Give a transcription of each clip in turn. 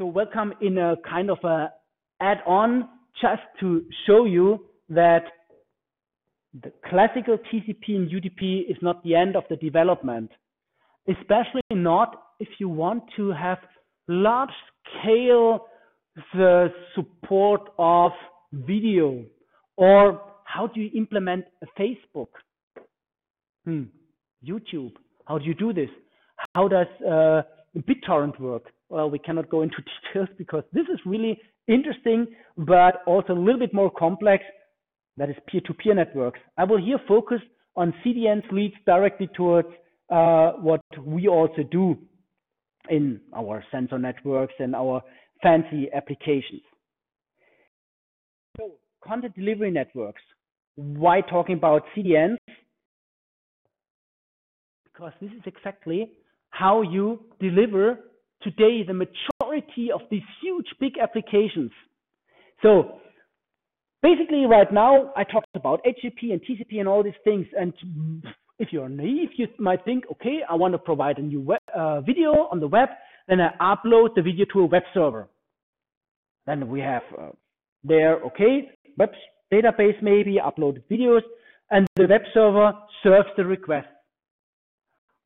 So welcome in a kind of a add-on just to show you that the classical TCP and UDP is not the end of the development, especially not if you want to have large scale the support of video or how do you implement a Facebook, hmm. YouTube? How do you do this? How does uh, BitTorrent work? Well, we cannot go into details because this is really interesting, but also a little bit more complex. That is peer-to-peer -peer networks. I will here focus on CDNs leads directly towards uh, what we also do in our sensor networks and our fancy applications. So content delivery networks. Why talking about CDNs? Because this is exactly how you deliver today the majority of these huge big applications. So basically right now I talked about HTTP and TCP and all these things and if you're naive you might think okay I want to provide a new web, uh, video on the web then I upload the video to a web server. Then we have uh, there okay web database maybe upload videos and the web server serves the request.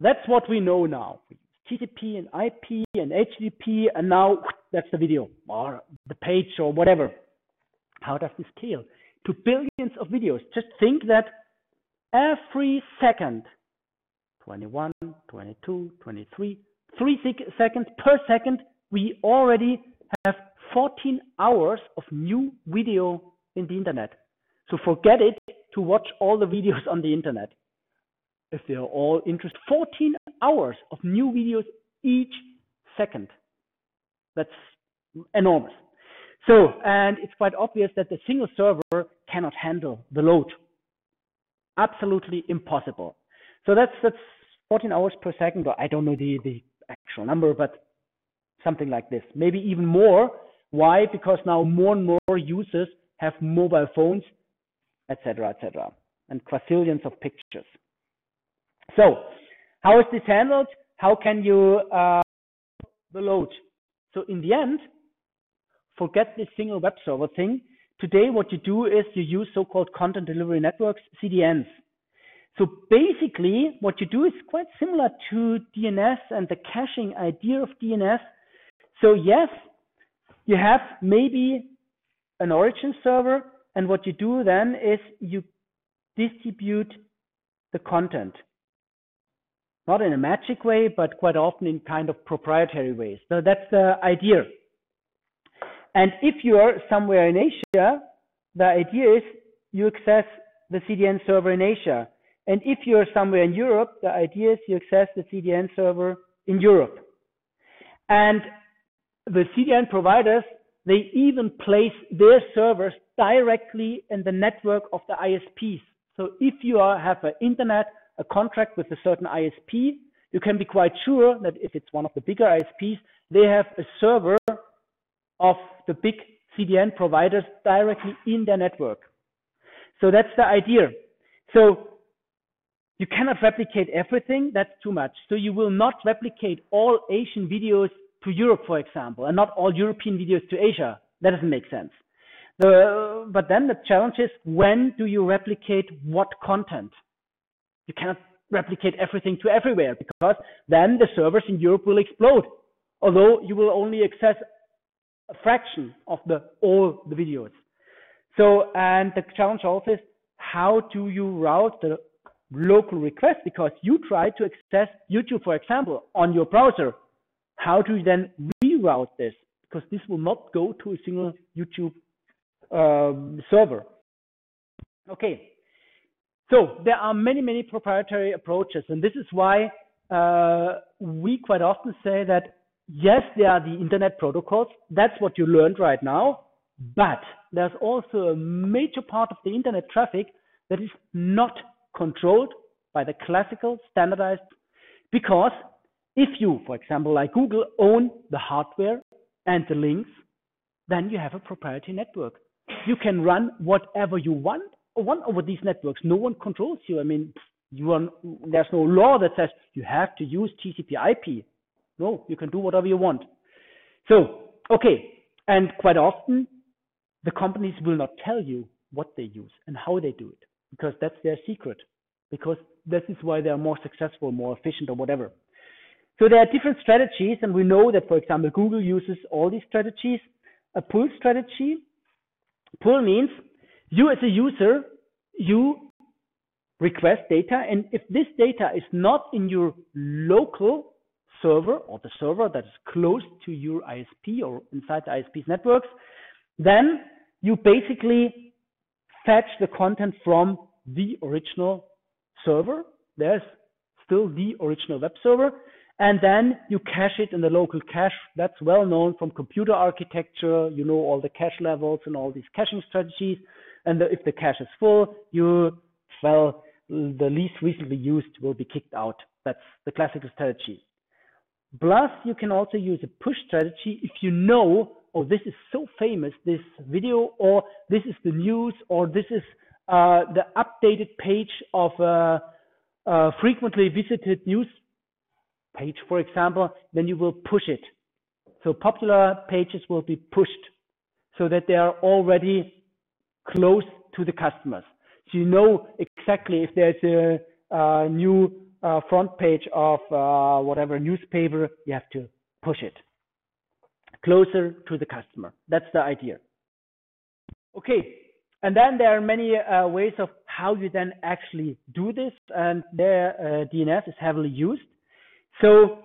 That's what we know now TCP and IP and HTTP, and now that's the video or the page or whatever. How does this scale? To billions of videos. Just think that every second, 21, 22, 23, three seconds per second, we already have 14 hours of new video in the internet. So forget it to watch all the videos on the internet if they are all interested. 14 hours of new videos each second. That's enormous. So, and it's quite obvious that the single server cannot handle the load. Absolutely impossible. So that's that's 14 hours per second, or I don't know the, the actual number, but something like this. Maybe even more. Why? Because now more and more users have mobile phones, etc., etc., and quadrillions of pictures. So, how is this handled? How can you uh, the load? So in the end, forget this single web server thing. Today, what you do is you use so-called content delivery networks, CDNs. So basically, what you do is quite similar to DNS and the caching idea of DNS. So yes, you have maybe an origin server, and what you do then is you distribute the content not in a magic way, but quite often in kind of proprietary ways. So that's the idea. And if you're somewhere in Asia, the idea is you access the CDN server in Asia. And if you're somewhere in Europe, the idea is you access the CDN server in Europe. And the CDN providers, they even place their servers directly in the network of the ISPs. So if you are, have an internet a contract with a certain ISP, you can be quite sure that if it's one of the bigger ISPs, they have a server of the big CDN providers directly in their network. So that's the idea. So you cannot replicate everything, that's too much. So you will not replicate all Asian videos to Europe, for example, and not all European videos to Asia. That doesn't make sense. The, but then the challenge is when do you replicate what content? You cannot replicate everything to everywhere because then the servers in Europe will explode. Although you will only access a fraction of the all the videos. So and the challenge also is how do you route the local request because you try to access YouTube, for example, on your browser. How do you then reroute this? Because this will not go to a single YouTube um, server. Okay, so there are many, many proprietary approaches, and this is why uh, we quite often say that yes, there are the internet protocols. That's what you learned right now, but there's also a major part of the internet traffic that is not controlled by the classical standardized because if you, for example, like Google, own the hardware and the links, then you have a proprietary network. You can run whatever you want one over these networks, no one controls you. I mean, you are, there's no law that says you have to use TCP/IP. No, you can do whatever you want. So okay, and quite often the companies will not tell you what they use and how they do it because that's their secret. Because this is why they are more successful, more efficient, or whatever. So there are different strategies, and we know that, for example, Google uses all these strategies. A pull strategy. Pull means you as a user, you request data, and if this data is not in your local server or the server that is close to your ISP or inside the ISP's networks, then you basically fetch the content from the original server. There's still the original web server. And then you cache it in the local cache. That's well known from computer architecture. You know all the cache levels and all these caching strategies. And the, if the cache is full, you, well, the least recently used will be kicked out. That's the classical strategy. Plus, you can also use a push strategy if you know, oh, this is so famous, this video, or this is the news, or this is uh, the updated page of a, a frequently visited news page, for example, then you will push it. So popular pages will be pushed so that they are already close to the customers. So you know exactly if there's a, a new uh, front page of uh, whatever newspaper, you have to push it closer to the customer. That's the idea. Okay, and then there are many uh, ways of how you then actually do this, and there uh, DNS is heavily used. So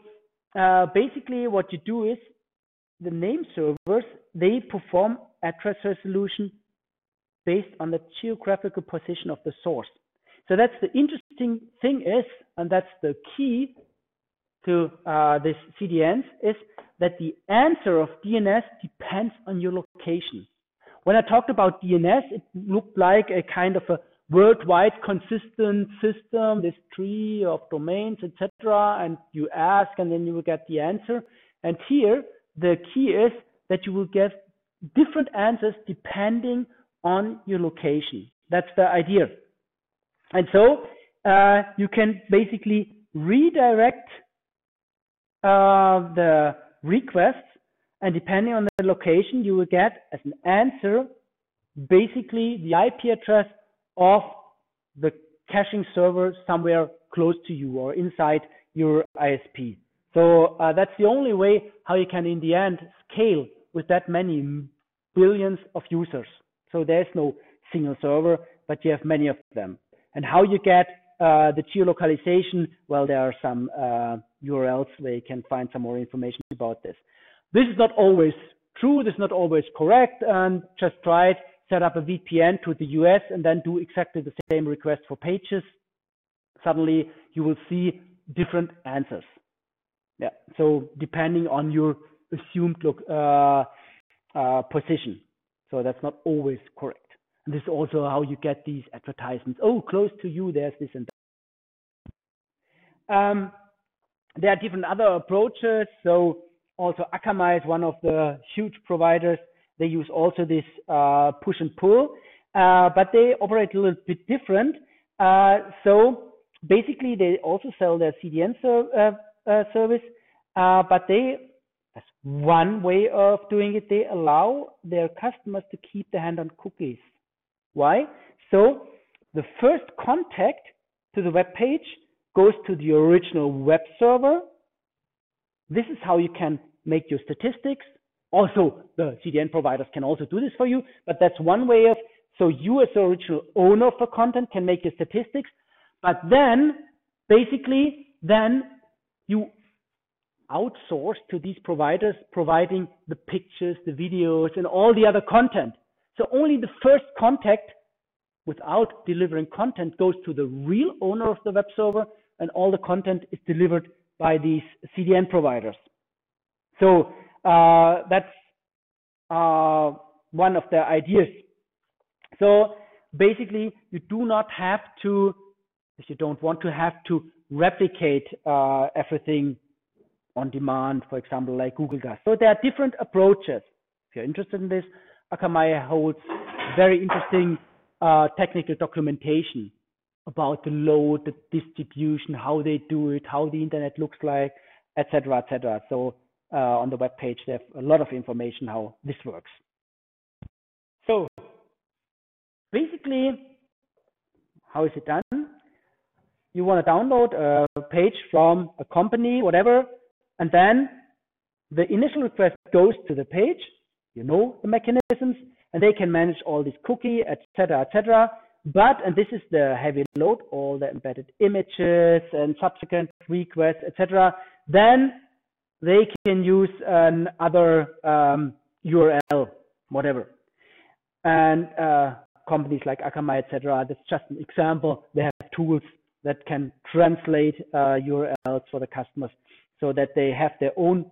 uh, basically, what you do is the name servers they perform address resolution based on the geographical position of the source. So that's the interesting thing is, and that's the key to uh, this CDNs is that the answer of DNS depends on your location. When I talked about DNS, it looked like a kind of a worldwide consistent system, this tree of domains, etc. And you ask, and then you will get the answer. And here, the key is that you will get different answers depending on your location. That's the idea. And so uh, you can basically redirect uh, the requests, and depending on the location, you will get as an answer basically the IP address of the caching server somewhere close to you or inside your ISP. So uh, that's the only way how you can, in the end, scale with that many billions of users. So there's no single server, but you have many of them. And how you get uh, the geolocalization, well, there are some uh, URLs where you can find some more information about this. This is not always true, this is not always correct, and just try it set up a VPN to the US and then do exactly the same request for pages, suddenly you will see different answers. Yeah. So depending on your assumed look, uh, uh, position. So that's not always correct. And this is also how you get these advertisements. Oh, close to you, there's this and that. Um, there are different other approaches. So also Akamai is one of the huge providers they use also this uh, push and pull, uh, but they operate a little bit different. Uh, so basically, they also sell their CDN ser service, but they one way of doing it. They allow their customers to keep their hand on cookies. Why? So the first contact to the web page goes to the original web server. This is how you can make your statistics. Also, the CDN providers can also do this for you, but that's one way of, so you as the original owner of the content can make your statistics, but then basically, then you outsource to these providers providing the pictures, the videos, and all the other content. So only the first contact without delivering content goes to the real owner of the web server, and all the content is delivered by these CDN providers. So uh, that's uh, one of the ideas. So basically, you do not have to, if you don't want to have to replicate uh, everything on demand, for example, like Google does. So there are different approaches. If you're interested in this, Akamai holds very interesting uh, technical documentation about the load, the distribution, how they do it, how the internet looks like, etc., etc. So uh, on the web page. They have a lot of information how this works. So basically, how is it done? You want to download a page from a company, whatever, and then the initial request goes to the page. You know the mechanisms, and they can manage all these cookie, etc., etc. But, and this is the heavy load, all the embedded images and subsequent requests, etc. Then they can use another um, URL, whatever. And uh, companies like Akamai, etc. That's just an example. They have tools that can translate uh, URLs for the customers so that they have their own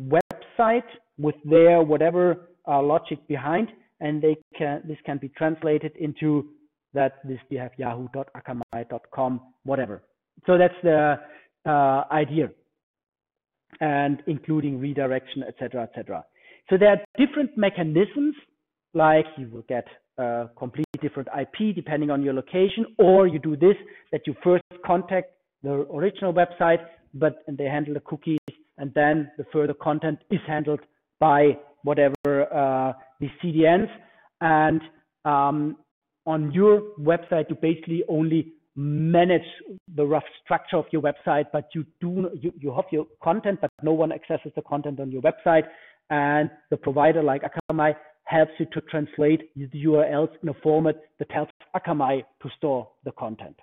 website with their whatever uh, logic behind, and they can this can be translated into that this we have yahoo.akamai.com whatever. So that's the uh, idea, and including redirection, etc., etc. So there are different mechanisms, like you will get a completely different IP depending on your location, or you do this that you first contact the original website, but and they handle the cookies, and then the further content is handled by whatever uh, the CDNs. And um, on your website, you basically only manage the rough structure of your website, but you do you, you have your content, but no one accesses the content on your website. And the provider like Akamai helps you to translate the URLs in a format that helps Akamai to store the content.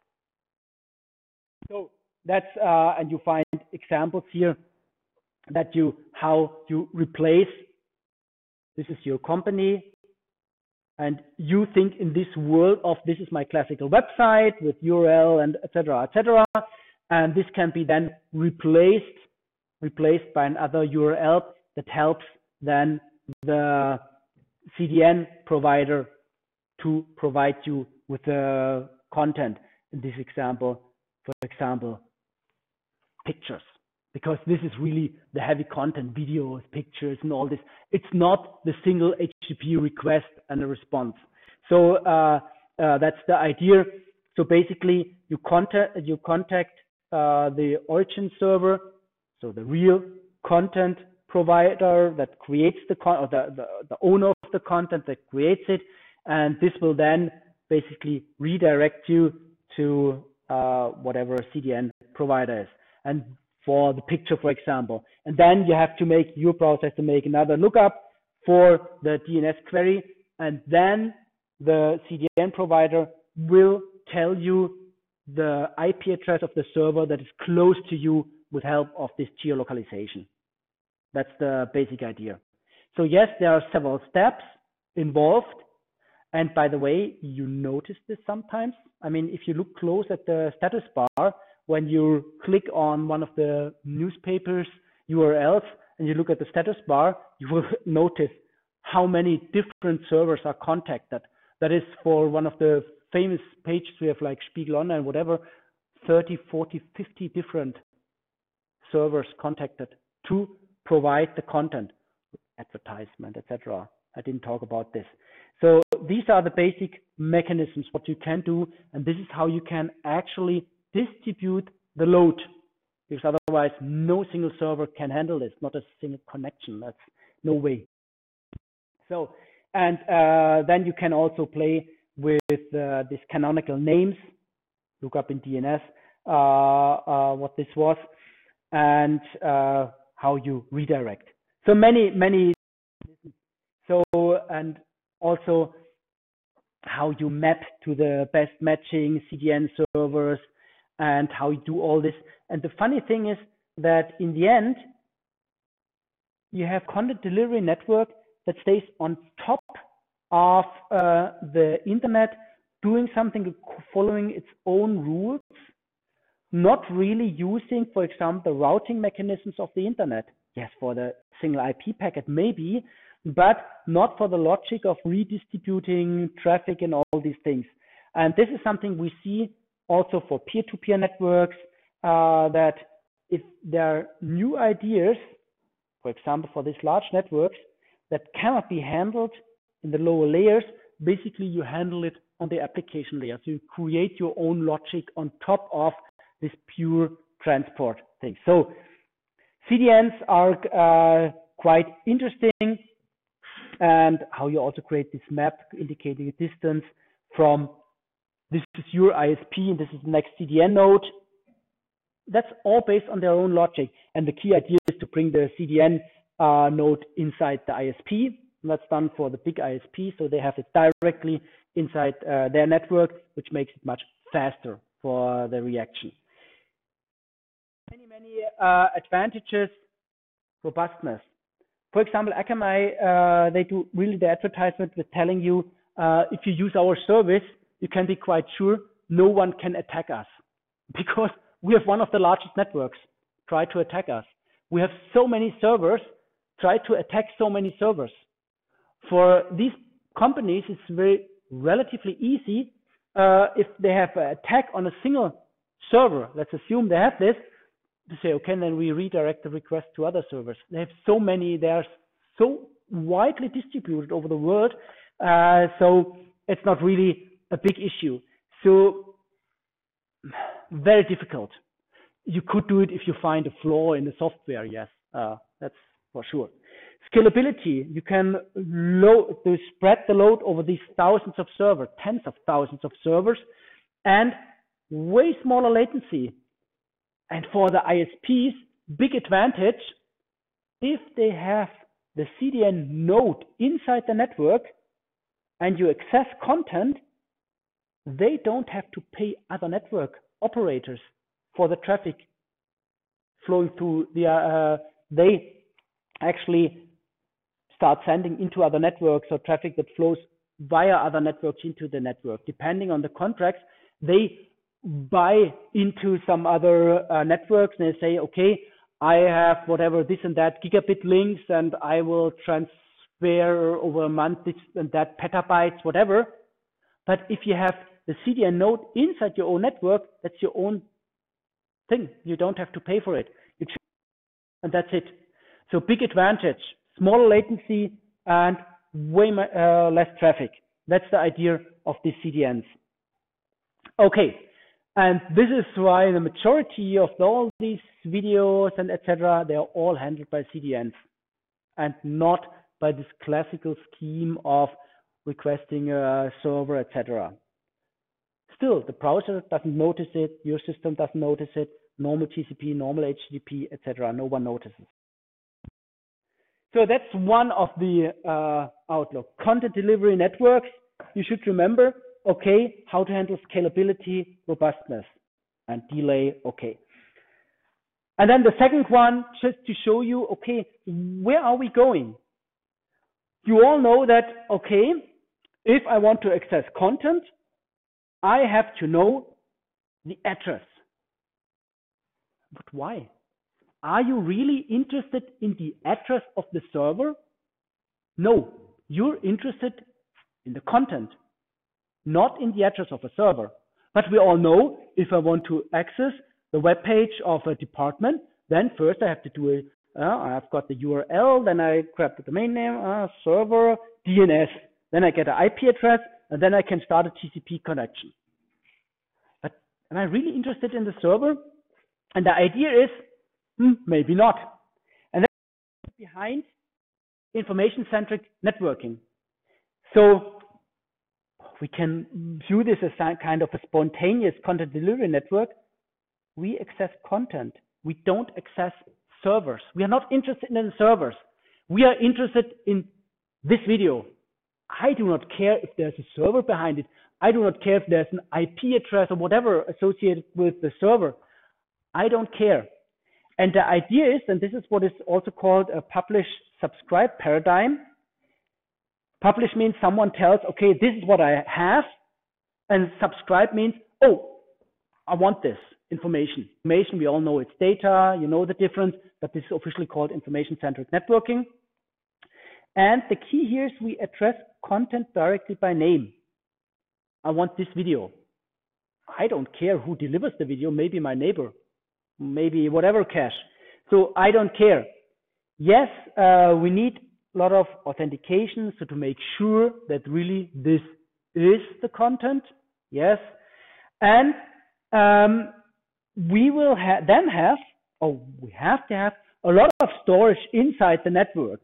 So that's uh, and you find examples here that you how you replace this is your company and you think in this world of this is my classical website with URL and etc etc and this can be then replaced replaced by another URL that helps then the CDN provider to provide you with the content in this example for example pictures because this is really the heavy content, videos, pictures, and all this. It's not the single HTTP request and a response. So uh, uh, that's the idea. So basically, you contact you contact uh, the origin server, so the real content provider that creates the con or the, the, the owner of the content that creates it, and this will then basically redirect you to uh, whatever CDN provider is. And for the picture, for example. And then you have to make your process to make another lookup for the DNS query. And then the CDN provider will tell you the IP address of the server that is close to you with help of this geolocalization. That's the basic idea. So yes, there are several steps involved. And by the way, you notice this sometimes. I mean, if you look close at the status bar, when you click on one of the newspapers URLs and you look at the status bar, you will notice how many different servers are contacted. That is for one of the famous pages we have like Spiegel Online, whatever, 30, 40, 50 different servers contacted to provide the content, advertisement, etc. I didn't talk about this. So these are the basic mechanisms, what you can do, and this is how you can actually distribute the load because otherwise no single server can handle this, not a single connection. That's no way. So, and uh, then you can also play with uh, these canonical names. Look up in DNS uh, uh, what this was and uh, how you redirect. So many, many. So, and also how you map to the best matching CDN servers and how you do all this. And the funny thing is that in the end, you have content delivery network that stays on top of uh, the internet, doing something following its own rules, not really using, for example, the routing mechanisms of the internet. Yes, for the single IP packet, maybe, but not for the logic of redistributing traffic and all these things. And this is something we see also for peer-to-peer networks, uh, that if there are new ideas, for example, for these large networks that cannot be handled in the lower layers, basically you handle it on the application layer. So you create your own logic on top of this pure transport thing. So, CDNs are uh, quite interesting and how you also create this map indicating a distance from this is your ISP and this is the next CDN node. That's all based on their own logic. And the key idea is to bring the CDN uh, node inside the ISP. And that's done for the big ISP, so they have it directly inside uh, their network, which makes it much faster for the reaction. Many, uh, advantages, robustness. For example, Akamai, uh, they do really the advertisement with telling you uh, if you use our service, you can be quite sure no one can attack us because we have one of the largest networks try to attack us. We have so many servers try to attack so many servers. For these companies, it's very relatively easy uh, if they have an attack on a single server. Let's assume they have this to say, okay, then we redirect the request to other servers. They have so many, they are so widely distributed over the world, uh, so it's not really a big issue. So very difficult. You could do it if you find a flaw in the software. Yes, uh, that's for sure. Scalability, you can load, spread the load over these thousands of servers, tens of thousands of servers, and way smaller latency. And for the ISPs, big advantage, if they have the CDN node inside the network and you access content, they don't have to pay other network operators for the traffic flowing through the, uh, they actually start sending into other networks or traffic that flows via other networks into the network. Depending on the contracts, they buy into some other uh, networks and they say, okay, I have whatever this and that gigabit links and I will transfer over a month this and that petabytes, whatever. But if you have the CDN node inside your own network, that's your own thing. You don't have to pay for it. And that's it. So big advantage, smaller latency and way uh, less traffic. That's the idea of these CDNs. Okay, and this is why the majority of all these videos and etc. they are all handled by CDNs and not by this classical scheme of requesting a server, etc. Still, the browser doesn't notice it, your system doesn't notice it, normal TCP, normal HTTP, etc. No one notices. So that's one of the uh, outlook. Content delivery networks, you should remember, okay, how to handle scalability, robustness, and delay, okay. And then the second one, just to show you, okay, where are we going? You all know that, okay, if I want to access content, I have to know the address. But why? Are you really interested in the address of the server? No, you're interested in the content, not in the address of a server. But we all know if I want to access the web page of a department, then first I have to do it. Uh, I've got the URL, then I grab the domain name, uh, server, DNS. Then I get an IP address, and then I can start a TCP connection. But am I really interested in the server? And the idea is Hmm, maybe not. And that's behind information-centric networking. So we can view this as a kind of a spontaneous content delivery network. We access content. We don't access servers. We are not interested in servers. We are interested in this video. I do not care if there's a server behind it. I do not care if there's an IP address or whatever associated with the server. I don't care. And the idea is, and this is what is also called a publish subscribe paradigm. Publish means someone tells, okay, this is what I have. And subscribe means, oh, I want this information. Information, we all know it's data, you know the difference, but this is officially called information centric networking. And the key here is we address content directly by name. I want this video. I don't care who delivers the video, maybe my neighbor maybe whatever cache. So I don't care. Yes, uh, we need lot of authentication so to make sure that really this is the content. Yes. And um, we will ha then have, or we have to have a lot of storage inside the network.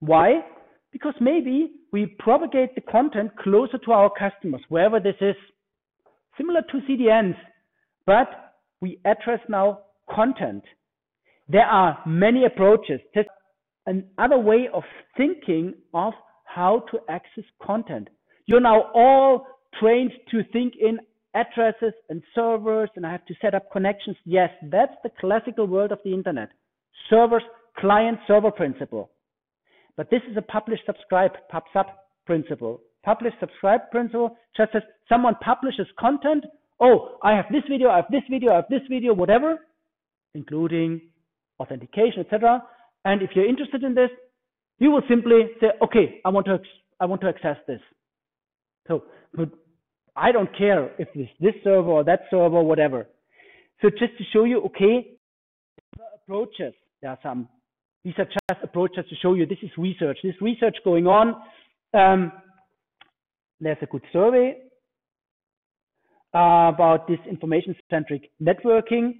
Why? Because maybe we propagate the content closer to our customers, wherever this is, similar to CDNs, but we address now content. There are many approaches. Another way of thinking of how to access content. You're now all trained to think in addresses and servers, and I have to set up connections. Yes, that's the classical world of the internet. Servers, client server principle. But this is a publish subscribe, pub principle. Publish subscribe principle just as someone publishes content. Oh, I have this video, I have this video, I have this video, whatever, including authentication, etc. And if you're interested in this, you will simply say, okay, I want to, I want to access this. So, but I don't care if it's this server or that server, whatever. So just to show you, okay, approaches, there are some, these are just approaches to show you this is research. This research going on. Um, there's a good survey uh, about this information-centric networking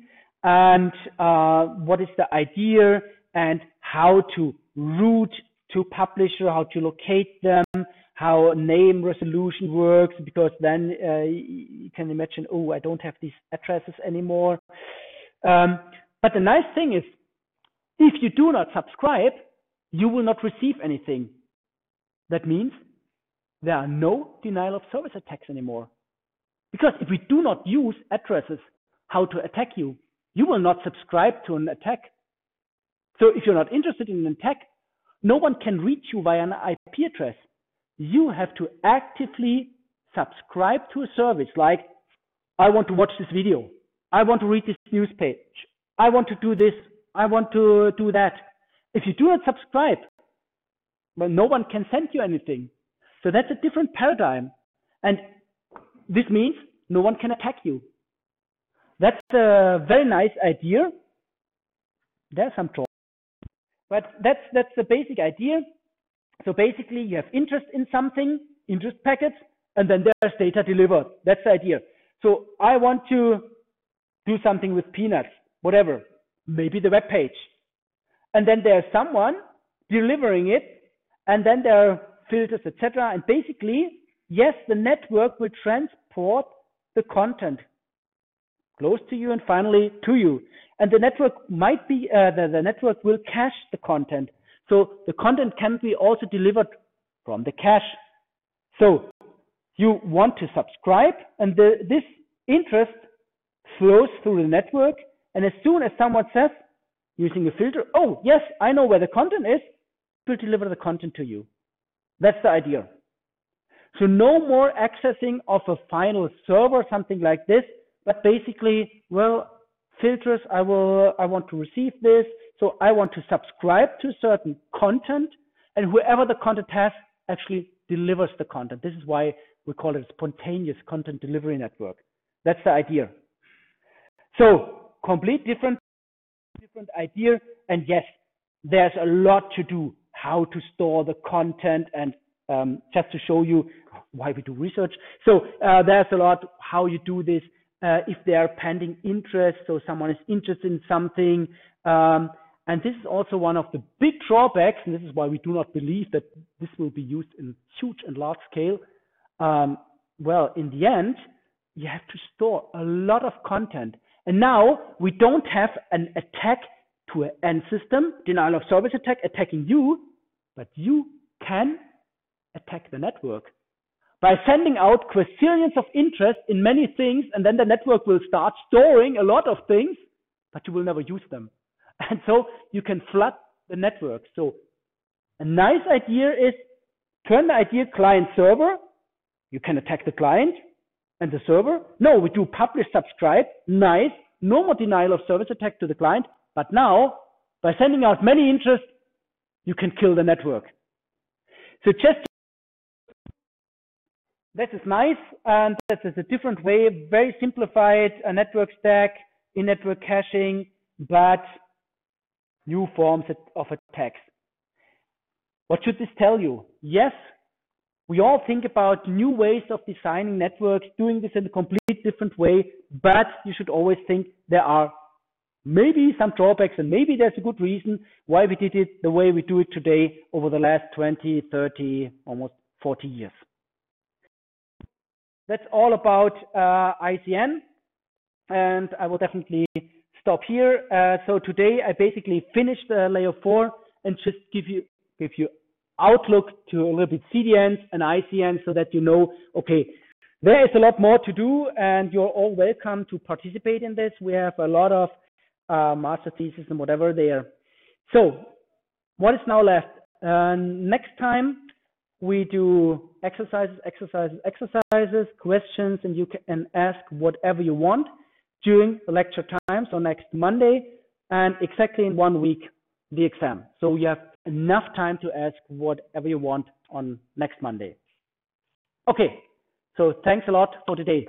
and uh, what is the idea and how to route to publisher, how to locate them, how name resolution works, because then uh, you can imagine, oh, I don't have these addresses anymore. Um, but the nice thing is, if you do not subscribe, you will not receive anything. That means there are no denial of service attacks anymore. Because if we do not use addresses how to attack you, you will not subscribe to an attack. So if you're not interested in an attack, no one can reach you via an IP address. You have to actively subscribe to a service like, I want to watch this video. I want to read this news page. I want to do this. I want to do that. If you do not subscribe, well, no one can send you anything. So that's a different paradigm. And this means no one can attack you. That's a very nice idea. There's some trouble. But that's that's the basic idea. So basically you have interest in something, interest packets, and then there's data delivered. That's the idea. So I want to do something with peanuts, whatever, maybe the web page. And then there's someone delivering it, and then there are filters, etc. And basically, yes, the network will transport the content close to you and finally to you. And the network might be, uh, the, the network will cache the content. So the content can be also delivered from the cache. So you want to subscribe and the, this interest flows through the network. And as soon as someone says, using a filter, oh, yes, I know where the content is, will deliver the content to you. That's the idea. So no more accessing of a final server, something like this, but basically, well, filters, I will, I want to receive this. So I want to subscribe to certain content and whoever the content has actually delivers the content. This is why we call it a spontaneous content delivery network. That's the idea. So complete different, different idea. And yes, there's a lot to do how to store the content and um, just to show you why we do research. So uh, there's a lot how you do this. Uh, if they are pending interest, so someone is interested in something. Um, and this is also one of the big drawbacks, and this is why we do not believe that this will be used in huge and large scale. Um, well, in the end, you have to store a lot of content. And now we don't have an attack to an end system, denial of service attack attacking you, but you can attack the network by sending out quadrillions of interest in many things, and then the network will start storing a lot of things, but you will never use them. And so you can flood the network. So a nice idea is turn the idea client server. You can attack the client and the server. No, we do publish subscribe. Nice. No more denial of service attack to the client. But now, by sending out many interests, you can kill the network. So just this is nice, and this is a different way, very simplified, a network stack, in-network caching, but new forms of attacks. What should this tell you? Yes, we all think about new ways of designing networks, doing this in a complete different way, but you should always think there are maybe some drawbacks and maybe there's a good reason why we did it the way we do it today over the last 20, 30, almost 40 years. That's all about uh, ICN and I will definitely stop here. Uh, so today I basically finished uh, layer four and just give you give you outlook to a little bit CDNs and ICN so that you know, okay, there is a lot more to do and you're all welcome to participate in this. We have a lot of uh, master thesis and whatever there. So what is now left? Uh, next time we do exercises, exercises, exercises, questions, and you can ask whatever you want during the lecture time, so next Monday, and exactly in one week, the exam. So you have enough time to ask whatever you want on next Monday. Okay, so thanks a lot for today.